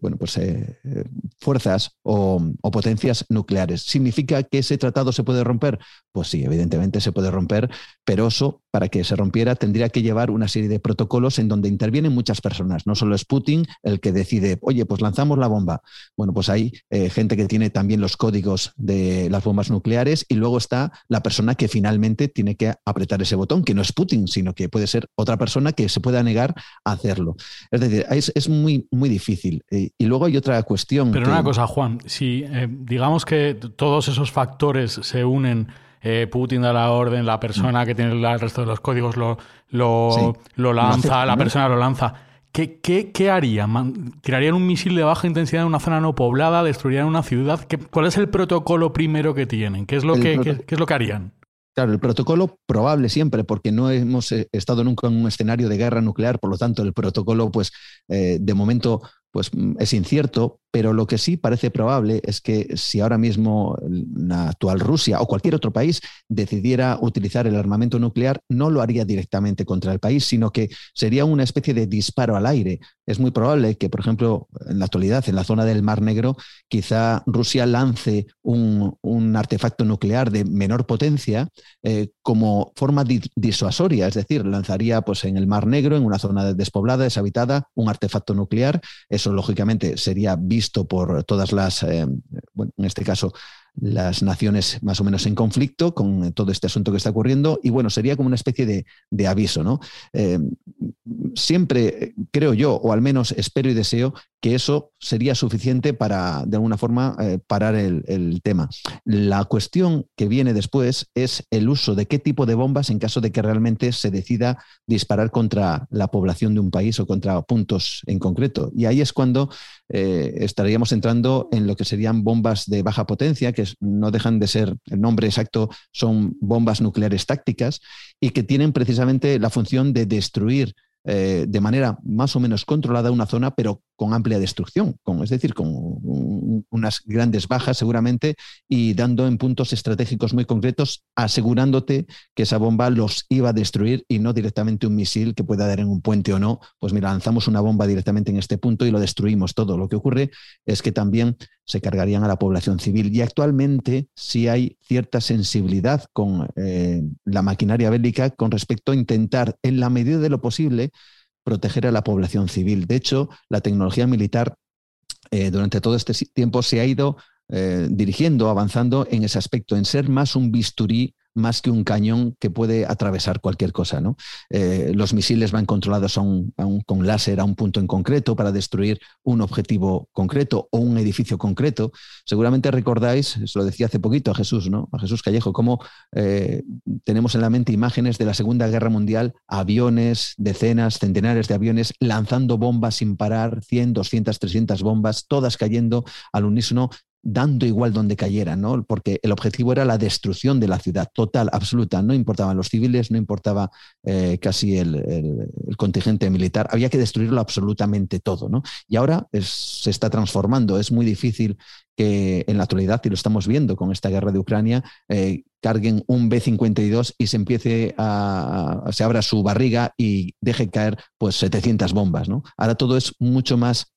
bueno, pues, eh, eh, fuerzas o, potencias nucleares. ¿Significa que ese tratado se puede romper? Pues sí, evidentemente se puede romper, pero eso, para que se rompiera, tendría que llevar una serie de protocolos en donde intervienen muchas personas. No solo es Putin el que decide, oye, pues lanzamos la bomba. Bueno, pues hay gente que tiene también los códigos de las bombas nucleares y luego está la persona que finalmente tiene que apretar ese botón, que no es Putin, sino que puede ser otra persona que se pueda negar a hacerlo. Es decir, es, es muy, muy difícil. Eh, y luego hay otra cuestión. Pero una cosa, Juan, si eh, digamos que todos esos factores se unen, eh, Putin da la orden, la persona que tiene el resto de los códigos lo, lo, lanza, la persona lo lanza. ¿Qué, qué, harían? ¿Tirarían un misil de baja intensidad en una zona no poblada? ¿Destruirían una ciudad? ¿Cuál es el protocolo primero que tienen? ¿Qué es lo, que, qué es lo que harían? Claro, el protocolo probable siempre, porque no hemos estado nunca en un escenario de guerra nuclear, por lo tanto el protocolo, pues de momento pues mm, es incierto, pero lo que sí parece probable es que si ahora mismo la actual Rusia o cualquier otro país decidiera utilizar el armamento nuclear, no lo haría directamente contra el país, sino que sería una especie de disparo al aire. Es muy probable que, por ejemplo, en la actualidad, en la zona del Mar Negro, quizá Rusia lance un, artefacto nuclear de menor potencia eh, como forma disuasoria, es decir, lanzaría pues, en el Mar Negro, en una zona despoblada, deshabitada, un artefacto nuclear. Eso, lógicamente, sería visto por todas las, eh, bueno, en este caso, las naciones más o menos en conflicto con todo este asunto que está ocurriendo y bueno, sería como una especie de, aviso, ¿no? Eh, siempre creo yo, o al menos espero y deseo, que eso sería suficiente para, de alguna forma, eh, parar el, tema. La cuestión que viene después es el uso de qué tipo de bombas en caso de que realmente se decida disparar contra la población de un país o contra puntos en concreto. Y ahí es cuando eh, estaríamos entrando en lo que serían bombas de baja potencia, que no dejan de ser, el nombre exacto son bombas nucleares tácticas y que tienen precisamente la función de destruir eh, de manera más o menos controlada una zona, pero con amplia destrucción, con, es decir, con unas grandes bajas seguramente y dando en puntos estratégicos muy concretos, asegurándote que esa bomba los iba a destruir y no directamente un misil que pueda dar en un puente o no. Pues mira, lanzamos una bomba directamente en este punto y lo destruimos todo. Lo que ocurre es que también se cargarían a la población civil. Y actualmente sí hay cierta sensibilidad con eh, la maquinaria bélica con respecto a intentar, en la medida de lo posible, proteger a la población civil. De hecho, la tecnología militar eh, durante todo este tiempo se ha ido eh, dirigiendo, avanzando en ese aspecto, en ser más un bisturí más que un cañón que puede atravesar cualquier cosa. ¿no? Eh, los misiles van controlados con láser a un punto en concreto para destruir un objetivo concreto o un edificio concreto. Seguramente recordáis, se lo decía hace poquito a Jesús, ¿no? a Jesús Callejo, cómo eh, tenemos en la mente imágenes de la Segunda Guerra Mundial, aviones, decenas, centenares de aviones lanzando bombas sin parar, 100, 200, 300 bombas, todas cayendo al unísono dando igual donde cayera, ¿no? Porque el objetivo era la destrucción de la ciudad, total, absoluta. No importaban los civiles, no importaba eh, casi el, contingente militar. Había que destruirlo absolutamente todo, ¿no? Y ahora se está transformando. Es muy difícil que en la actualidad, y lo estamos viendo con esta guerra de Ucrania, eh, carguen un B-52 y se empiece a, se abra su barriga y deje caer pues 700 bombas, ¿no? Ahora todo es mucho más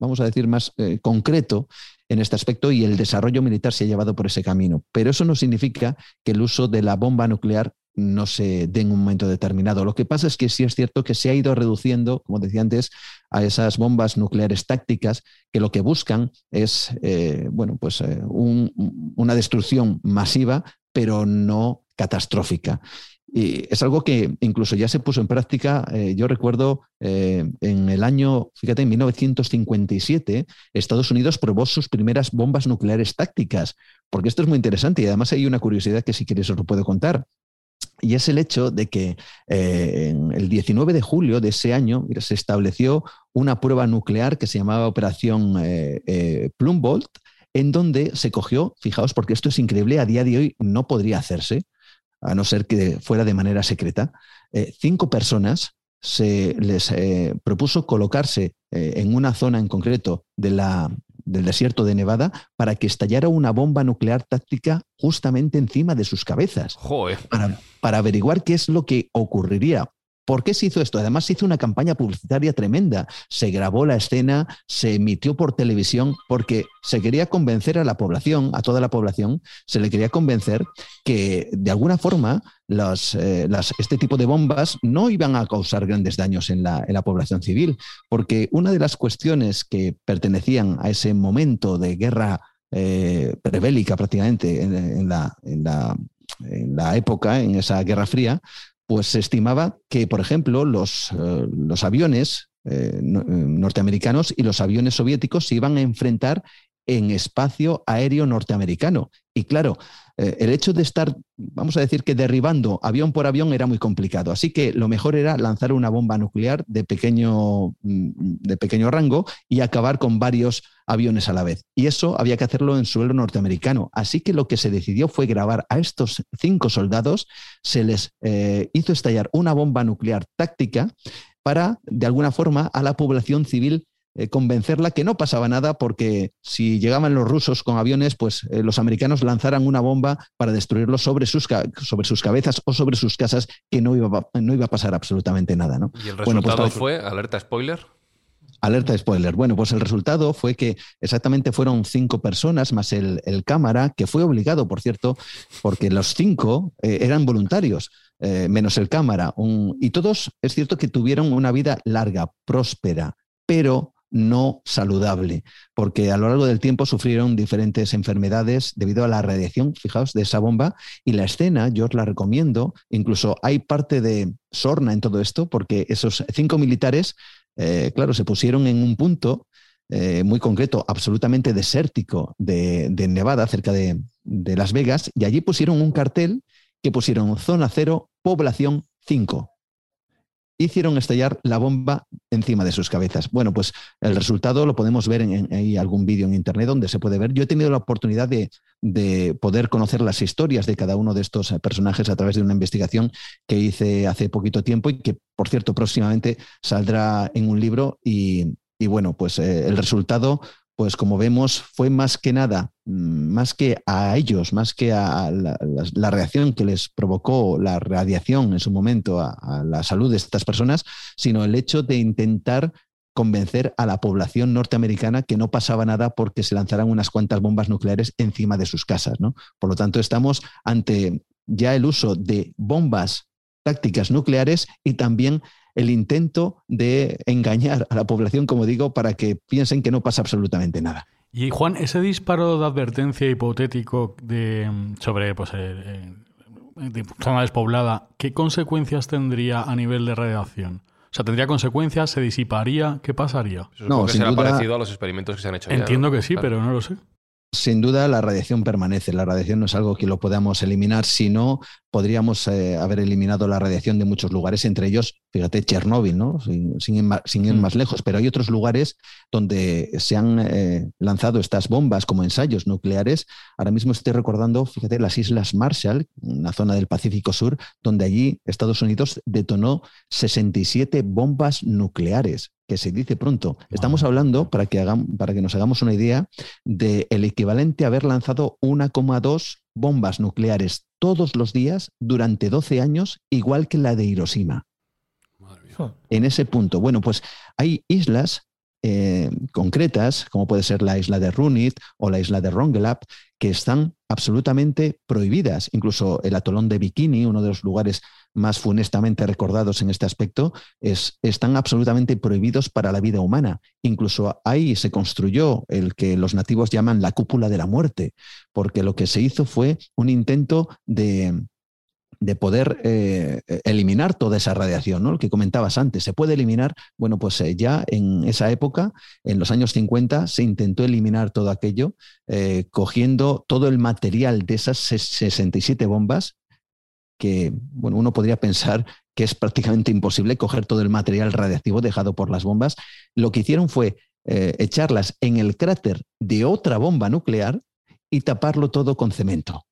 vamos a decir, más eh, concreto en este aspecto y el desarrollo militar se ha llevado por ese camino. Pero eso no significa que el uso de la bomba nuclear no se dé en un momento determinado. Lo que pasa es que sí es cierto que se ha ido reduciendo, como decía antes, a esas bombas nucleares tácticas que lo que buscan es eh, bueno, pues, eh, una destrucción masiva, pero no catastrófica. Y es algo que incluso ya se puso en práctica, eh, yo recuerdo eh, en el año, fíjate, en 1957, Estados Unidos probó sus primeras bombas nucleares tácticas, porque esto es muy interesante y además hay una curiosidad que si quieres os lo puedo contar. Y es el hecho de que eh, el 19 de julio de ese año se estableció una prueba nuclear que se llamaba Operación Plumbolt, en donde se cogió, fijaos, porque esto es increíble, a día de hoy no podría hacerse, a no ser que fuera de manera secreta, eh, cinco personas se les eh, propuso colocarse eh, en una zona en concreto de la, del desierto de Nevada para que estallara una bomba nuclear táctica justamente encima de sus cabezas. Joder. Para, para averiguar qué es lo que ocurriría. ¿Por qué se hizo esto? Además, se hizo una campaña publicitaria tremenda. Se grabó la escena, se emitió por televisión, porque se quería convencer a la población, a toda la población, se le quería convencer que de alguna forma eh, este tipo de bombas no iban a causar grandes daños en la, población civil, porque una de las cuestiones que pertenecían a ese momento de guerra eh, prebélica prácticamente en la época, en esa Guerra Fría, pues se estimaba que, por ejemplo, los, eh, los aviones eh, no, norteamericanos y los aviones soviéticos se iban a enfrentar en espacio aéreo norteamericano. Y claro, eh, el hecho de estar, vamos a decir que derribando avión por avión era muy complicado. Así que lo mejor era lanzar una bomba nuclear de pequeño, mm, de pequeño rango y acabar con varios aviones a la vez. Y eso había que hacerlo en suelo norteamericano. Así que lo que se decidió fue grabar a estos cinco soldados, se les eh, hizo estallar una bomba nuclear táctica para, de alguna forma, a la población civil eh, convencerla que no pasaba nada porque si llegaban los rusos con aviones, pues eh, los americanos lanzaran una bomba para destruirlos sobre sus, sobre sus cabezas o sobre sus casas, que no iba, no iba a pasar absolutamente nada. ¿no? ¿Y el resultado bueno, pues, fue, alerta spoiler? Alerta spoiler. Bueno, pues el resultado fue que exactamente fueron cinco personas más el, el cámara, que fue obligado, por cierto, porque los cinco eh, eran voluntarios. Eh, menos el cámara, un, y todos es cierto que tuvieron una vida larga, próspera, pero no saludable, porque a lo largo del tiempo sufrieron diferentes enfermedades debido a la radiación, fijaos, de esa bomba. Y la escena, yo os la recomiendo, incluso hay parte de sorna en todo esto, porque esos cinco militares, eh, claro, se pusieron en un punto eh, muy concreto, absolutamente desértico de, Nevada, cerca de, de Las Vegas, y allí pusieron un cartel que pusieron zona cero, población 5 hicieron estallar la bomba encima de sus cabezas. Bueno, pues el resultado lo podemos ver en, algún vídeo en internet donde se puede ver. Yo he tenido la oportunidad de, de, poder conocer las historias de cada uno de estos personajes a través de una investigación que hice hace poquito tiempo y que, por cierto, próximamente saldrá en un libro y, y bueno, pues eh, el resultado pues como vemos, fue más que nada, mm, más que a ellos, más que a la, reacción que les provocó la radiación en su momento a, a, la salud de estas personas, sino el hecho de intentar convencer a la población norteamericana que no pasaba nada porque se lanzaran unas cuantas bombas nucleares encima de sus casas. ¿no? Por lo tanto, estamos ante ya el uso de bombas tácticas nucleares y también el intento de engañar a la población, como digo, para que piensen que no pasa absolutamente nada. Y Juan, ese disparo de advertencia hipotético de, sobre pues, eh, de zona despoblada, ¿qué consecuencias tendría a nivel de radiación? O sea, ¿tendría consecuencias? ¿Se disiparía? ¿Qué pasaría? no, que será duda, parecido a los experimentos que se han hecho Entiendo ya, ¿no? que sí, claro. pero no lo sé. Sin duda, la radiación permanece. La radiación no es algo que lo podamos eliminar, sino podríamos eh, haber eliminado la radiación de muchos lugares, entre ellos, fíjate, Chernóbil, ¿no? sin, sin, ir, más, sin ir más lejos, pero hay otros lugares donde se han eh, lanzado estas bombas como ensayos nucleares. Ahora mismo estoy recordando, fíjate, las Islas Marshall, una zona del Pacífico Sur, donde allí Estados Unidos detonó 67 bombas nucleares que se dice pronto. Estamos hablando, para que, hagamos, para que nos hagamos una idea, del de equivalente a haber lanzado 1,2 bombas nucleares todos los días durante 12 años, igual que la de Hiroshima. En ese punto. Bueno, pues hay islas eh, concretas, como puede ser la isla de Runit o la isla de Rongelap, que están absolutamente prohibidas. Incluso el atolón de Bikini, uno de los lugares más funestamente recordados en este aspecto, es, están absolutamente prohibidos para la vida humana. Incluso ahí se construyó el que los nativos llaman la cúpula de la muerte, porque lo que se hizo fue un intento de, de poder eh, eliminar toda esa radiación, ¿no? Lo que comentabas antes, ¿se puede eliminar? Bueno, pues eh, ya en esa época, en los años 50, se intentó eliminar todo aquello, eh, cogiendo todo el material de esas 67 bombas, que, bueno, uno podría pensar que es prácticamente imposible coger todo el material radiactivo dejado por las bombas. Lo que hicieron fue echarlas en el cráter de otra bomba nuclear y taparlo todo con cemento.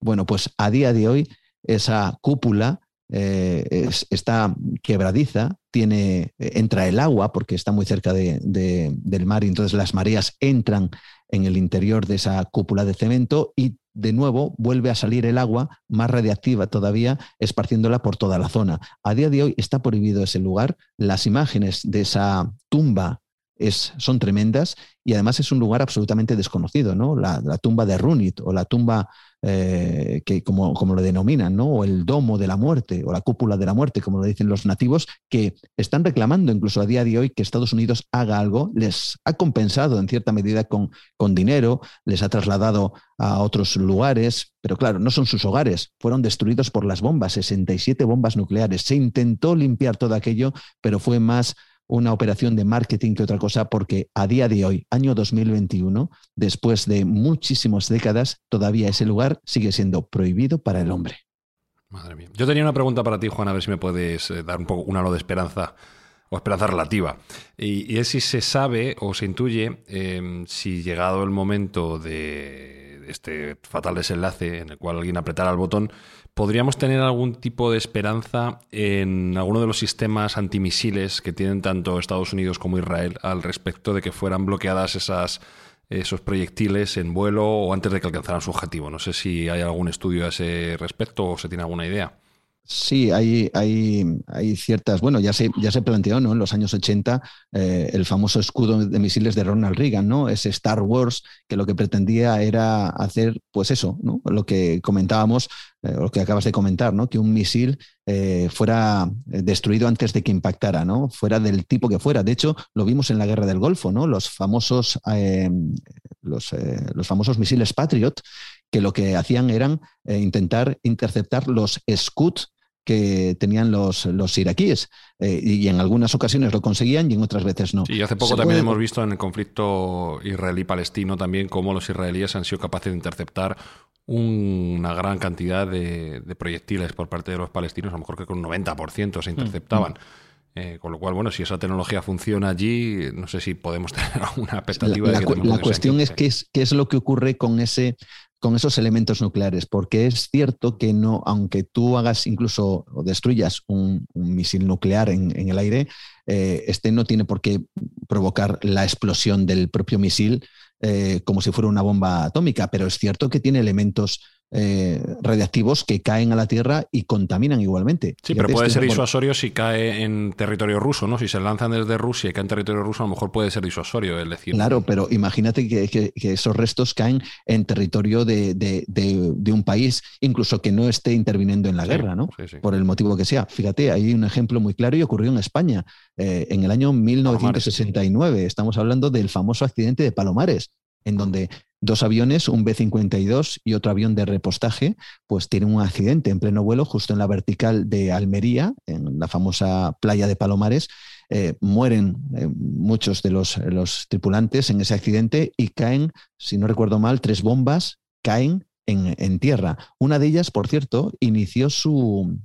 Bueno, pues a día de hoy esa cúpula eh, está quebradiza, tiene, entra el agua porque está muy cerca del mar y entonces las mareas entran en el interior de esa cúpula de cemento y de nuevo vuelve a salir el agua más radiactiva todavía, esparciéndola por toda la zona. A día de hoy está prohibido ese lugar. Las imágenes de esa tumba es, son tremendas y además es un lugar absolutamente desconocido, ¿no? La, tumba de Runit o la tumba eh, que como, como, lo denominan, ¿no? O el domo de la muerte o la cúpula de la muerte, como lo dicen los nativos, que están reclamando incluso a día de hoy que Estados Unidos haga algo, les ha compensado en cierta medida con, con dinero, les ha trasladado a otros lugares, pero claro, no son sus hogares, fueron destruidos por las bombas, 67 bombas nucleares. Se intentó limpiar todo aquello, pero fue más una operación de marketing que otra cosa, porque a día de hoy, año 2021, después de muchísimas décadas, todavía ese lugar sigue siendo prohibido para el hombre. Madre mía. Yo tenía una pregunta para ti, Juan, a ver si me puedes eh, dar un poco un halo de esperanza o esperanza relativa. Y, es si se sabe o se intuye em, si llegado el momento de este fatal desenlace en el cual alguien apretara el botón, ¿Podríamos tener algún tipo de esperanza en alguno de los sistemas antimisiles que tienen tanto Estados Unidos como Israel al respecto de que fueran bloqueadas esas, esos proyectiles en vuelo o antes de que alcanzaran su objetivo? No sé si hay algún estudio a ese respecto o se tiene alguna idea. Sí, hay, hay, hay, ciertas, bueno, ya se, ya se planteó ¿no? en los años 80 eh, el famoso escudo de misiles de Ronald Reagan, ¿no? ese Star Wars que lo que pretendía era hacer, pues eso, ¿no? lo que comentábamos, eh, lo que acabas de comentar, ¿no? que un misil eh, fuera destruido antes de que impactara, ¿no? fuera del tipo que fuera. De hecho, lo vimos en la guerra del Golfo, ¿no? los, famosos, los, los famosos misiles Patriot que lo que hacían eran intentar interceptar los Scud que tenían los, los iraquíes. Eh, y en algunas ocasiones lo conseguían y en otras veces no. Y hace poco también hemos visto en el conflicto israelí-palestino también cómo los israelíes han sido capaces de interceptar una gran cantidad de, proyectiles por parte de los palestinos, a lo mejor que con un 90% se mm, interceptaban. Mm. Eh, con lo cual, bueno, si esa tecnología funciona allí, no sé si podemos tener alguna expectativa. La, de que la cuestión es qué, es qué es lo que ocurre con ese con esos elementos nucleares, porque es cierto que no, aunque tú hagas incluso o destruyas un, misil nuclear en, el aire, eh, este no tiene por qué provocar la explosión del propio misil eh, como si fuera una bomba atómica, pero es cierto que tiene elementos eh, radiactivos que caen a la Tierra y contaminan igualmente. Sí, pero puede ser disuasorio si cae en territorio ruso, ¿no? Si se lanzan desde Rusia y cae en territorio ruso, a lo mejor puede ser disuasorio, es decir. Claro, pero imagínate que, esos restos caen en territorio de, un país, incluso que no esté interviniendo en la guerra, ¿no? Por el motivo que sea. Fíjate, hay un ejemplo muy claro y ocurrió en España. Eh, en el año 1969, estamos hablando del famoso accidente de Palomares, en donde dos aviones, un B-52 y otro avión de repostaje, pues tienen un accidente en pleno vuelo justo en la vertical de Almería, en la famosa playa de Palomares. Eh, mueren eh, muchos de los, tripulantes en ese accidente y caen, si no recuerdo mal, tres bombas caen en, tierra. Una de ellas, por cierto, inició su,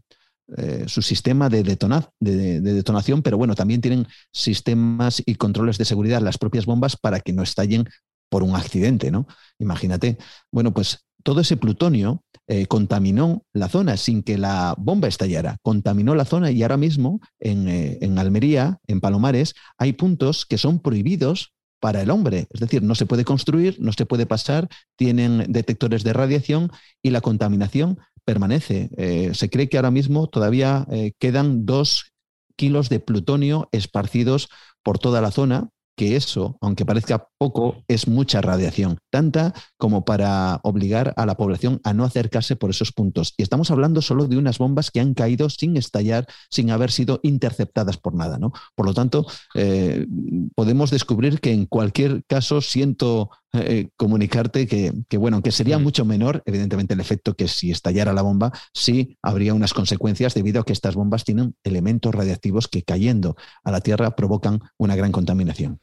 eh, su sistema de, de, detonación, pero bueno, también tienen sistemas y controles de seguridad las propias bombas para que no estallen por un accidente, ¿no? Imagínate. Bueno, pues todo ese plutonio eh, contaminó la zona sin que la bomba estallara, contaminó la zona y ahora mismo en, eh, en Almería, en Palomares, hay puntos que son prohibidos para el hombre. Es decir, no se puede construir, no se puede pasar, tienen detectores de radiación y la contaminación permanece. Eh, se cree que ahora mismo todavía quedan dos kilos de plutonio esparcidos por toda la zona que eso, aunque parezca poco, es mucha radiación, tanta como para obligar a la población a no acercarse por esos puntos. Y estamos hablando solo de unas bombas que han caído sin estallar, sin haber sido interceptadas por nada. ¿no? Por lo tanto, eh, podemos descubrir que en cualquier caso siento eh, comunicarte que, bueno, aunque sería mucho menor, evidentemente el efecto que si estallara la bomba, sí habría unas consecuencias debido a que estas bombas tienen elementos radiactivos que cayendo a la Tierra provocan una gran contaminación.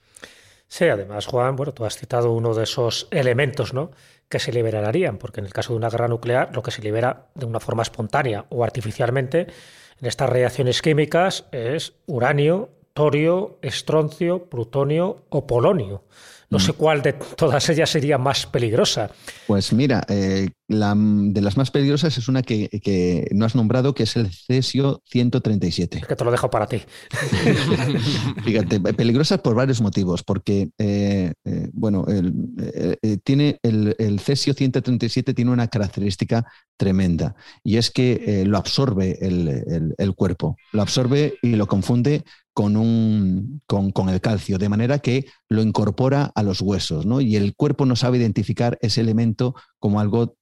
Sí, además, Juan, bueno, tú has citado uno de esos elementos, ¿no? que se liberarían, porque en el caso de una guerra nuclear, lo que se libera de una forma espontánea o artificialmente en estas reacciones químicas es uranio, torio, estroncio, plutonio o polonio. No sé mm. cuál de todas ellas sería más peligrosa. Pues mira, eh, la, de las más peligrosas es una que, no has nombrado, que es el cesio 137. que te lo dejo para ti. Fíjate, peligrosas por varios motivos, porque, eh, eh, bueno, el, tiene el, cesio 137 tiene una característica tremenda, y es que lo absorbe el, el cuerpo, lo absorbe y lo confunde con, un, con, el calcio, de manera que lo incorpora a los huesos, ¿no? Y el cuerpo no sabe identificar ese elemento como algo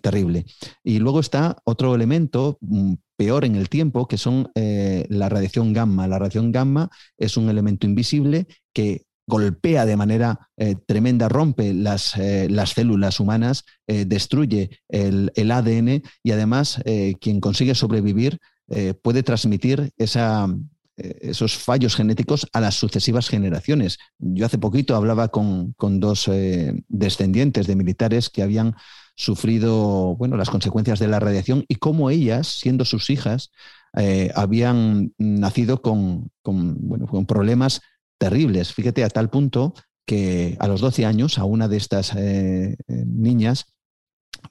terrible. Y luego está otro elemento mm, peor en el tiempo, que son eh, la radiación gamma. La radiación gamma es un elemento invisible que golpea de manera eh, tremenda, rompe las, eh, las células humanas, destruye el, el, ADN y además quien consigue sobrevivir puede transmitir esa, esos fallos genéticos a las sucesivas generaciones. Yo hace poquito hablaba con, dos eh, descendientes de militares que habían sufrido bueno, las consecuencias de la radiación y cómo ellas, siendo sus hijas, eh, habían nacido con, bueno, con, problemas terribles. Fíjate, a tal punto que a los 12 años, a una de estas niñas,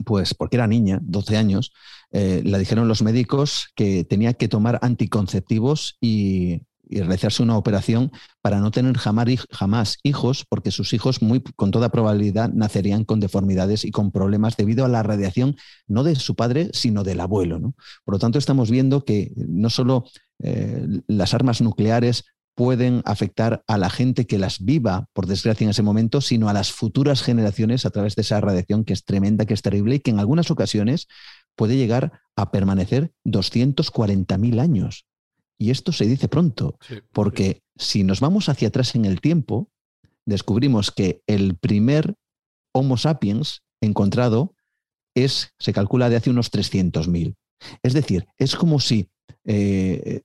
pues porque era niña, 12 años, eh, le dijeron los médicos que tenía que tomar anticonceptivos y, realizarse una operación para no tener jamás, hijos, porque sus hijos muy, con toda probabilidad nacerían con deformidades y con problemas debido a la radiación, no de su padre, sino del abuelo. Por lo tanto, estamos viendo que no solo eh, las armas nucleares pueden afectar a la gente que las viva, por desgracia, en ese momento, sino a las futuras generaciones a través de esa radiación que es tremenda, que es terrible y que en algunas ocasiones puede llegar a permanecer 240.000 años. Y esto se dice pronto, porque si nos vamos hacia atrás en el tiempo, descubrimos que el primer Homo sapiens encontrado es, se calcula de hace unos 300.000. Es decir, es como si eh,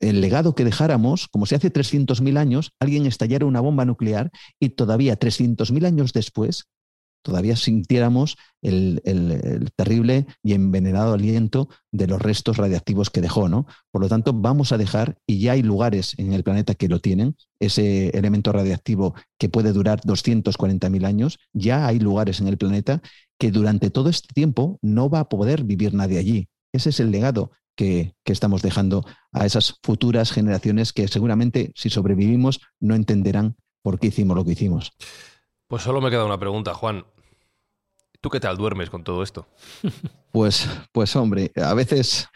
el legado que dejáramos, como si hace 300.000 años alguien estallara una bomba nuclear y todavía 300.000 años después todavía sintiéramos el, terrible y envenenado aliento de los restos radiactivos que dejó, ¿no? Por lo tanto, vamos a dejar, y ya hay lugares en el planeta que lo tienen, ese elemento radiactivo que puede durar 240.000 años, ya hay lugares en el planeta que durante todo este tiempo no va a poder vivir nadie allí. Ese es el legado que, estamos dejando a esas futuras generaciones que seguramente si sobrevivimos no entenderán por qué hicimos lo que hicimos. Pues solo me queda una pregunta, Juan. ¿Tú qué tal duermes con todo esto? Pues, pues hombre, a veces,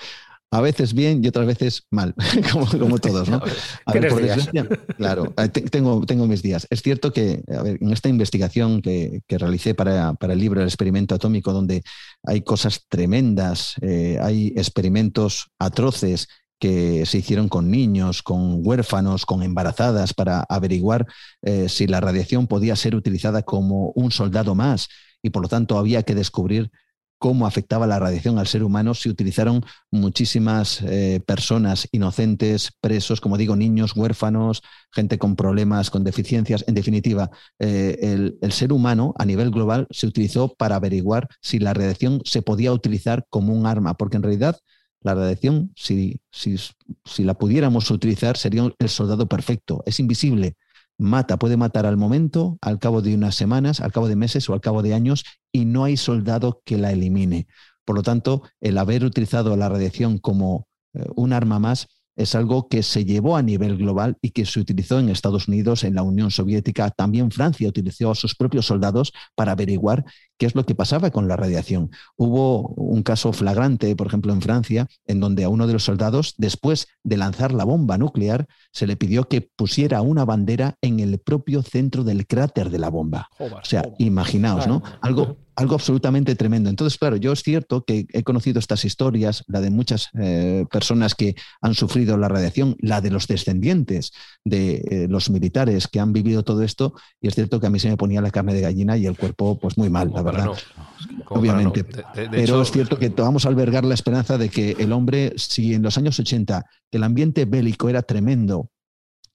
a veces bien y otras veces mal, como, todos, ¿no? claro, eh, tengo, tengo mis días. Es cierto que en esta investigación que, realicé para, el libro El experimento atómico, donde hay cosas tremendas, eh, hay experimentos atroces que se hicieron con niños, con huérfanos, con embarazadas, para averiguar eh, si la radiación podía ser utilizada como un soldado más y por lo tanto había que descubrir cómo afectaba la radiación al ser humano, se utilizaron muchísimas eh, personas inocentes, presos, como digo, niños, huérfanos, gente con problemas, con deficiencias. En definitiva, eh, el, ser humano a nivel global se utilizó para averiguar si la radiación se podía utilizar como un arma, porque en realidad la radiación, si, si, si la pudiéramos utilizar, sería el soldado perfecto. Es invisible, mata, puede matar al momento, al cabo de unas semanas, al cabo de meses o al cabo de años, y no hay soldado que la elimine. Por lo tanto, el haber utilizado la radiación como eh, un arma más es algo que se llevó a nivel global y que se utilizó en Estados Unidos, en la Unión Soviética. También Francia utilizó a sus propios soldados para averiguar qué es lo que pasaba con la radiación. Hubo un caso flagrante, por ejemplo, en Francia, en donde a uno de los soldados, después de lanzar la bomba nuclear, se le pidió que pusiera una bandera en el propio centro del cráter de la bomba. o sea, imaginaos, ¿no? Algo algo absolutamente tremendo. Entonces, claro, yo es cierto que he conocido estas historias, la de muchas eh, personas que han sufrido la radiación, la de los descendientes de eh, los militares que han vivido todo esto, y es cierto que a mí se me ponía la carne de gallina y el cuerpo, pues muy mal, la verdad. Obviamente. Pero es cierto que vamos a albergar la esperanza de que el hombre, si en los años 80 el ambiente bélico era tremendo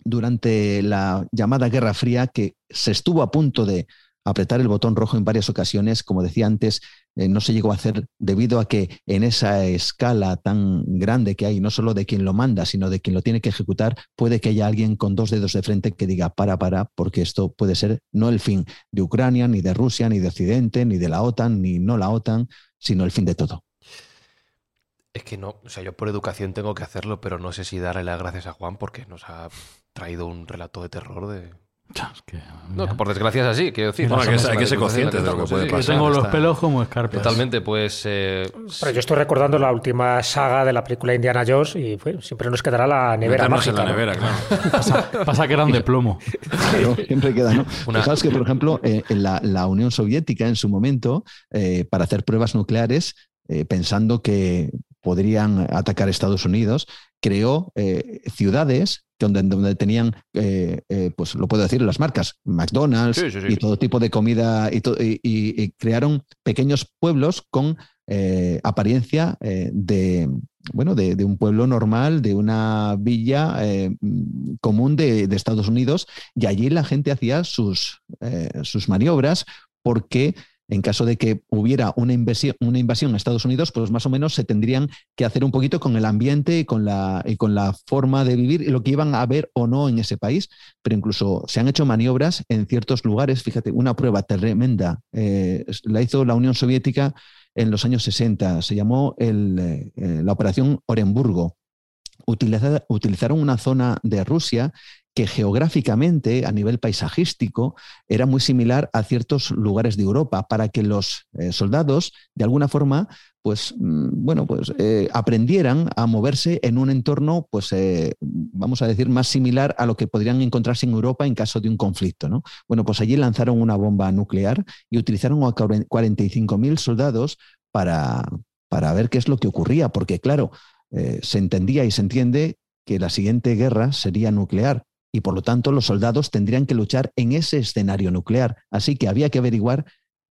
durante la llamada Guerra Fría, que se estuvo a punto de apretar el botón rojo en varias ocasiones, como decía antes, eh, no se llegó a hacer debido a que en esa escala tan grande que hay, no solo de quien lo manda, sino de quien lo tiene que ejecutar, puede que haya alguien con dos dedos de frente que diga para, para, porque esto puede ser no el fin de Ucrania, ni de Rusia, ni de Occidente, ni de la OTAN, ni no la OTAN, sino el fin de todo. Es que no, o sea, yo por educación tengo que hacerlo, pero no sé si darle las gracias a Juan porque nos ha traído un relato de terror de, no, que por desgracia es así, quiero decir. hay, que, ser consciente de lo que puede pasar. Yo tengo los pelos como escarpas. Totalmente, pues... Eh, Pero yo estoy recordando la última saga de la película Indiana Jones y siempre nos quedará la nevera mágica. en la nevera, claro. pasa, que eran de plomo. siempre queda, ¿no? Una... que, por ejemplo, eh, en la, Unión Soviética en su momento, eh, para hacer pruebas nucleares, pensando que podrían atacar Estados Unidos, creó ciudades donde, donde tenían, eh, eh, pues lo puedo decir, las marcas, McDonald's y todo tipo de comida, y, y, crearon pequeños pueblos con eh, apariencia de, bueno, de, un pueblo normal, de una villa común de, de, Estados Unidos, y allí la gente hacía sus, sus maniobras porque en caso de que hubiera una invasión, a Estados Unidos, pues más o menos se tendrían que hacer un poquito con el ambiente y con la, y con la forma de vivir y lo que iban a ver o no en ese país. Pero incluso se han hecho maniobras en ciertos lugares. Fíjate, una prueba tremenda eh, la hizo la Unión Soviética en los años 60. Se llamó eh, la Operación Orenburgo. utilizaron una zona de Rusia que geográficamente, a nivel paisajístico, era muy similar a ciertos lugares de Europa, para que los eh, soldados, de alguna forma, pues, mm, bueno, pues eh, aprendieran a moverse en un entorno, pues, eh, vamos a decir, más similar a lo que podrían encontrarse en Europa en caso de un conflicto, ¿no? Bueno, pues allí lanzaron una bomba nuclear y utilizaron a 45.000 soldados para, para ver qué es lo que ocurría, porque, claro, se entendía y se entiende que la siguiente guerra sería nuclear y por lo tanto los soldados tendrían que luchar en ese escenario nuclear. Así que había que averiguar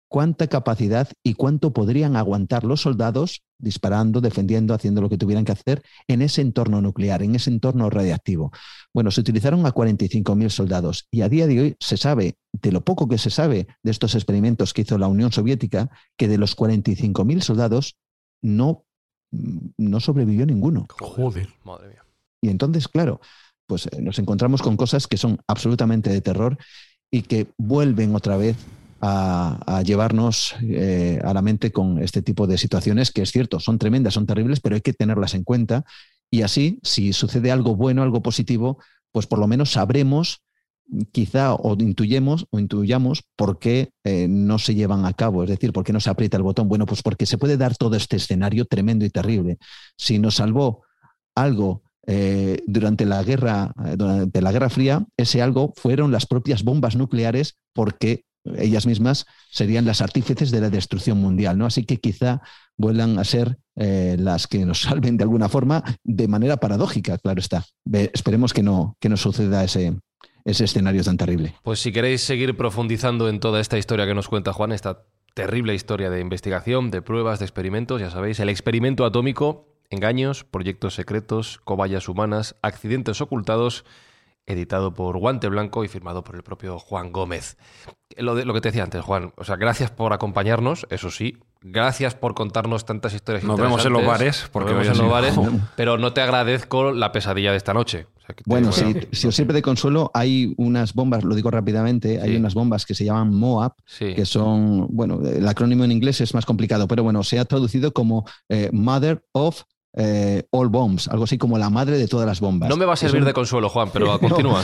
cuánta capacidad y cuánto podrían aguantar los soldados disparando, defendiendo, haciendo lo que tuvieran que hacer en ese entorno nuclear, en ese entorno radiactivo. Bueno, se utilizaron a 45.000 soldados y a día de hoy se sabe, de lo poco que se sabe de estos experimentos que hizo la Unión Soviética, que de los 45.000 soldados no, no sobrevivió ninguno. Joder, madre mía. Y entonces, claro, pues eh, nos encontramos con cosas que son absolutamente de terror y que vuelven otra vez a, llevarnos eh, a la mente con este tipo de situaciones que es cierto, son tremendas, son terribles, pero hay que tenerlas en cuenta y así, si sucede algo bueno, algo positivo, pues por lo menos sabremos quizá o intuyemos o intuyamos por qué eh, no se llevan a cabo, es decir, por qué no se aprieta el botón. Bueno, pues porque se puede dar todo este escenario tremendo y terrible. Si nos salvó algo eh, durante, la guerra, eh, durante la Guerra Fría, ese algo fueron las propias bombas nucleares porque ellas mismas serían las artífices de la destrucción mundial. ¿no? Así que quizá vuelvan a ser eh, las que nos salven de alguna forma, de manera paradójica, claro está. esperemos que no, que no suceda ese, ese escenario tan terrible. Pues si queréis seguir profundizando en toda esta historia que nos cuenta Juan, esta terrible historia de investigación, de pruebas, de experimentos, ya sabéis, el experimento atómico Engaños, proyectos secretos, cobayas humanas, accidentes ocultados, editado por Guante Blanco y firmado por el propio Juan Gómez. Lo, de, lo que te decía antes, Juan, o sea, gracias por acompañarnos, eso sí, gracias por contarnos tantas historias Nos vemos en los bares, porque Nos vemos en los bares, pero no te agradezco la pesadilla de esta noche. bueno, si, si, os sirve de consuelo, hay unas bombas, lo digo rápidamente, hay unas bombas que se llaman MOAB, que son, bueno, el acrónimo en inglés es más complicado, pero bueno, se ha traducido como eh, Mother of eh, all bombs, algo así como la madre de todas las bombas. No me va a servir de consuelo, Juan, pero continúa.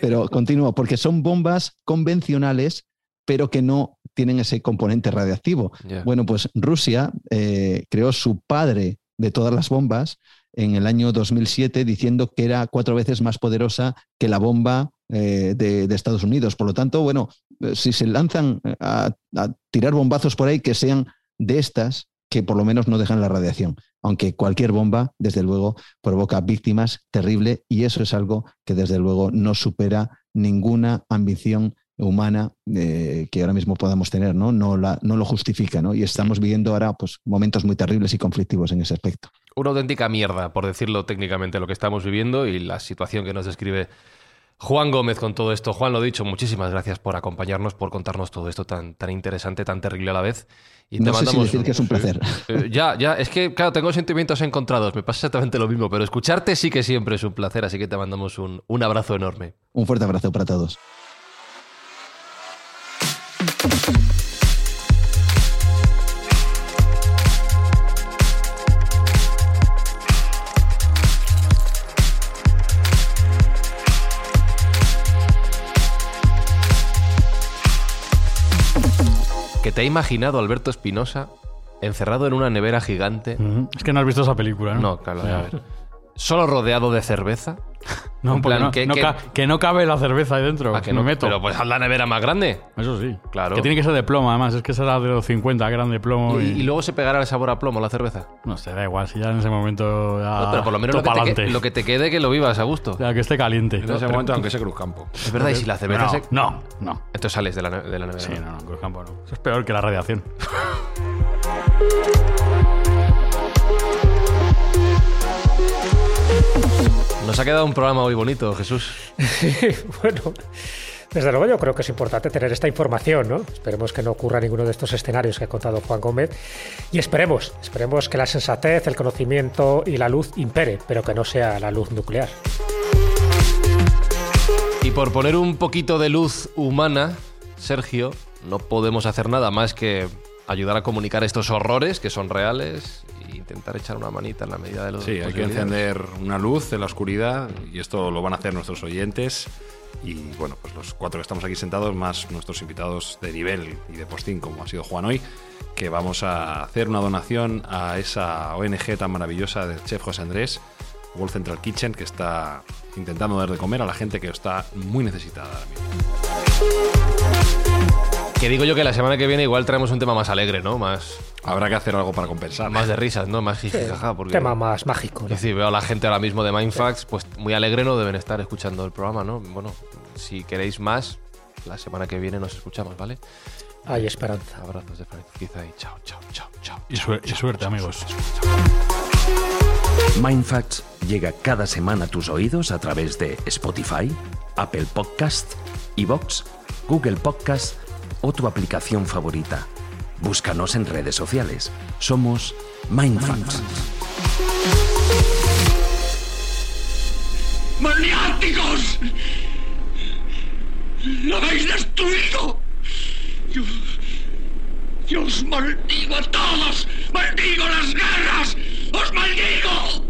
pero continúa, porque son bombas convencionales, pero que no tienen ese componente radiactivo. Bueno, pues Rusia eh, creó su padre de todas las bombas en el año 2007 diciendo que era cuatro veces más poderosa que la bomba eh, de, Estados Unidos. Por lo tanto, bueno, si se lanzan a, a tirar bombazos por ahí que sean de estas, que por lo menos no dejan la radiación aunque cualquier bomba, desde luego, provoca víctimas terribles y eso es algo que desde luego no supera ninguna ambición humana eh, que ahora mismo podamos tener, ¿no? No, la, no lo justifica, ¿no? Y estamos viviendo ahora pues, momentos muy terribles y conflictivos en ese aspecto. Una auténtica mierda, por decirlo técnicamente, lo que estamos viviendo y la situación que nos describe Juan Gómez con todo esto. Juan, lo dicho, muchísimas gracias por acompañarnos, por contarnos todo esto tan, tan interesante, tan terrible a la vez. Y te no sé si decir que es un placer. Eh, ya, ya, es que, claro, tengo sentimientos encontrados, me pasa exactamente lo mismo, pero escucharte sí que siempre es un placer, así que te mandamos un, un abrazo enorme. Un fuerte abrazo para todos. Que te ha imaginado Alberto Espinosa encerrado en una nevera gigante. Es que no has visto esa película, ¿no? No, claro, a ver. Solo rodeado de cerveza. No, plan, no, que, no cabe la cerveza ahí dentro. que no? meto. Pero pues haz la nevera más grande. Eso sí. Claro. Que tiene que ser de plomo, además. Es que será de los 50, que eran de plomo. ¿Y, luego se pegará el sabor a plomo la cerveza? No sé, da igual. Si ya en ese momento. pero por lo menos lo que, te, lo que, te, quede, que lo vivas a gusto. Ya, que esté caliente. En ese momento, aunque sea Cruzcampo. Es verdad, y si la cerveza no, se. No, no. Entonces sales de la, de la nevera. Sí, no, no, Cruzcampo no. Eso es peor que la radiación. Nos ha quedado un programa muy bonito, Jesús. bueno, desde luego yo creo que es importante tener esta información, ¿no? Esperemos que no ocurra ninguno de estos escenarios que ha contado Juan Gómez y esperemos, esperemos que la sensatez, el conocimiento y la luz impere, pero que no sea la luz nuclear. Y por poner un poquito de luz humana, Sergio, no podemos hacer nada más que ayudar a comunicar estos horrores que son reales e intentar echar una manita en la medida de lo Sí, hay que encender una luz en la oscuridad y esto lo van a hacer nuestros oyentes y bueno, pues los cuatro que estamos aquí sentados más nuestros invitados de nivel y de postín como ha sido Juan hoy, que vamos a hacer una donación a esa ONG tan maravillosa del chef José Andrés, World Central Kitchen, que está intentando dar de comer a la gente que está muy necesitada ahora mismo. Que digo yo que la semana que viene igual traemos un tema más alegre, ¿no? Más. Habrá que hacer algo para compensar. Más de risas, ¿no? Más jijijaja. Porque... Tema más mágico. ¿no? veo a la gente ahora mismo de Mindfax, pues muy alegre no deben estar escuchando el programa, ¿no? Bueno, si queréis más, la semana que viene nos escuchamos, ¿vale? Hay esperanza. Abrazos de quizá y chao, chao, chao, chao. Y, suerte, amigos. Mindfacts llega cada semana a tus oídos a través de Spotify, Apple Podcast, Evox, Google Podcast o tu aplicación favorita. Búscanos en redes sociales. Somos Mindfacts. ¡Maniáticos! ¡Lo habéis destruido! Yo, yo os maldigo a todos. ¡Maldigo las guerras! ¡Os maldigo!